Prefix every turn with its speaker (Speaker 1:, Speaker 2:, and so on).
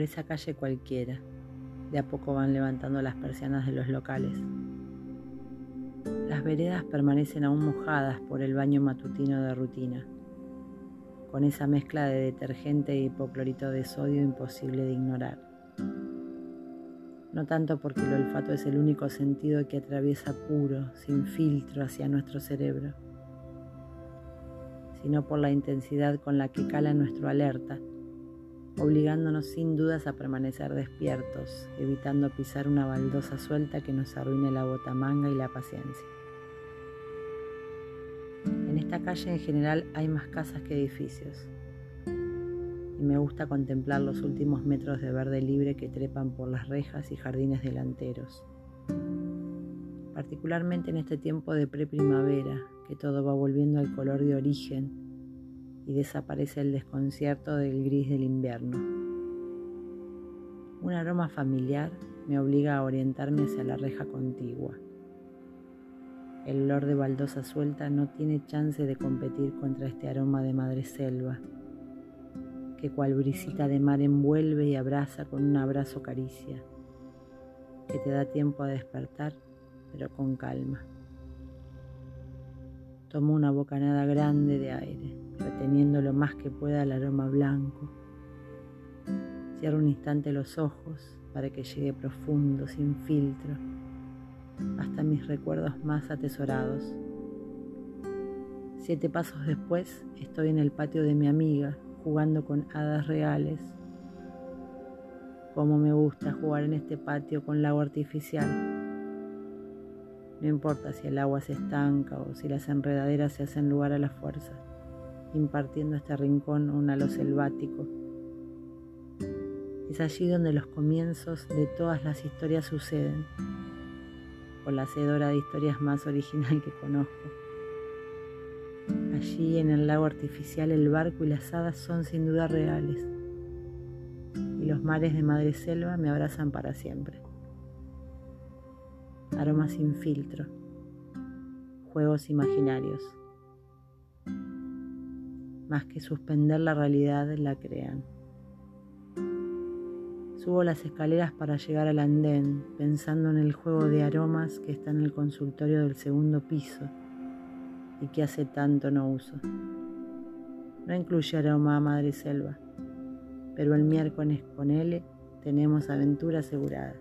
Speaker 1: esa calle cualquiera. De a poco van levantando las persianas de los locales. Las veredas permanecen aún mojadas por el baño matutino de rutina, con esa mezcla de detergente e hipoclorito de sodio imposible de ignorar. No tanto porque el olfato es el único sentido que atraviesa puro, sin filtro hacia nuestro cerebro, sino por la intensidad con la que cala nuestro alerta obligándonos sin dudas a permanecer despiertos, evitando pisar una baldosa suelta que nos arruine la botamanga y la paciencia. En esta calle en general hay más casas que edificios y me gusta contemplar los últimos metros de verde libre que trepan por las rejas y jardines delanteros. Particularmente en este tiempo de preprimavera, que todo va volviendo al color de origen y desaparece el desconcierto del gris del invierno. Un aroma familiar me obliga a orientarme hacia la reja contigua. El olor de baldosa suelta no tiene chance de competir contra este aroma de madre selva, que cual brisita de mar envuelve y abraza con un abrazo caricia, que te da tiempo a despertar, pero con calma. Tomo una bocanada grande de aire, reteniendo lo más que pueda el aroma blanco. Cierro un instante los ojos para que llegue profundo, sin filtro, hasta mis recuerdos más atesorados. Siete pasos después estoy en el patio de mi amiga, jugando con hadas reales. Cómo me gusta jugar en este patio con lago artificial no importa si el agua se estanca o si las enredaderas se hacen lugar a la fuerza, impartiendo este rincón un halo selvático. Es allí donde los comienzos de todas las historias suceden, con la hacedora de historias más original que conozco. Allí en el lago artificial el barco y las hadas son sin duda reales, y los mares de Madre Selva me abrazan para siempre aromas sin filtro, juegos imaginarios. Más que suspender la realidad, la crean. Subo las escaleras para llegar al andén, pensando en el juego de aromas que está en el consultorio del segundo piso y que hace tanto no uso. No incluye aroma a Madre Selva, pero el miércoles con L tenemos aventura asegurada.